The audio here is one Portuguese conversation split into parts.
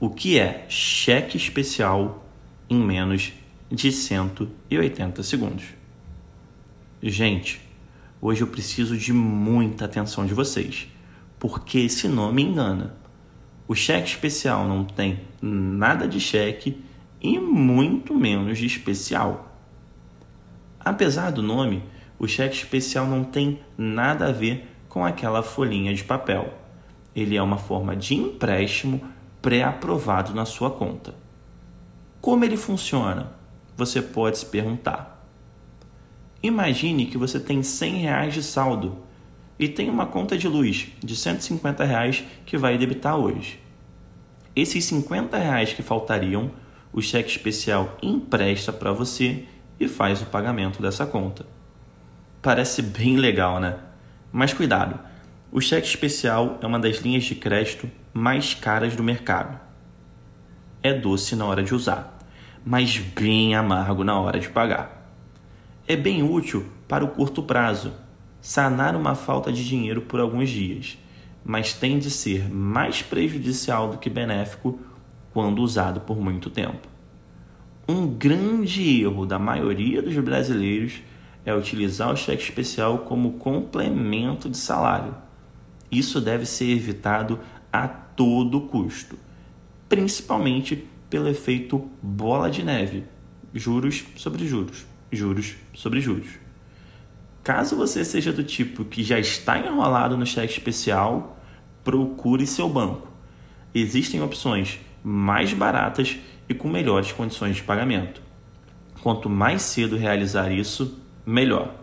o que é cheque especial em menos de 180 segundos. Gente, hoje eu preciso de muita atenção de vocês, porque esse nome engana. O cheque especial não tem nada de cheque e muito menos de especial. Apesar do nome, o cheque especial não tem nada a ver com aquela folhinha de papel. Ele é uma forma de empréstimo pré-aprovado na sua conta. Como ele funciona? Você pode se perguntar. Imagine que você tem 100 reais de saldo e tem uma conta de luz de 150 reais que vai debitar hoje. Esses 50 reais que faltariam, o cheque especial empresta para você e faz o pagamento dessa conta. Parece bem legal, né? Mas cuidado, o cheque especial é uma das linhas de crédito mais caras do mercado. É doce na hora de usar, mas bem amargo na hora de pagar. É bem útil para o curto prazo, sanar uma falta de dinheiro por alguns dias, mas tende a ser mais prejudicial do que benéfico quando usado por muito tempo. Um grande erro da maioria dos brasileiros é utilizar o cheque especial como complemento de salário. Isso deve ser evitado a todo custo, principalmente pelo efeito bola de neve, juros sobre juros, juros sobre juros. Caso você seja do tipo que já está enrolado no cheque especial, procure seu banco. Existem opções mais baratas e com melhores condições de pagamento. Quanto mais cedo realizar isso, melhor.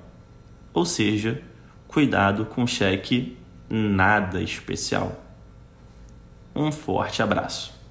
Ou seja, cuidado com cheque nada especial. Um forte abraço.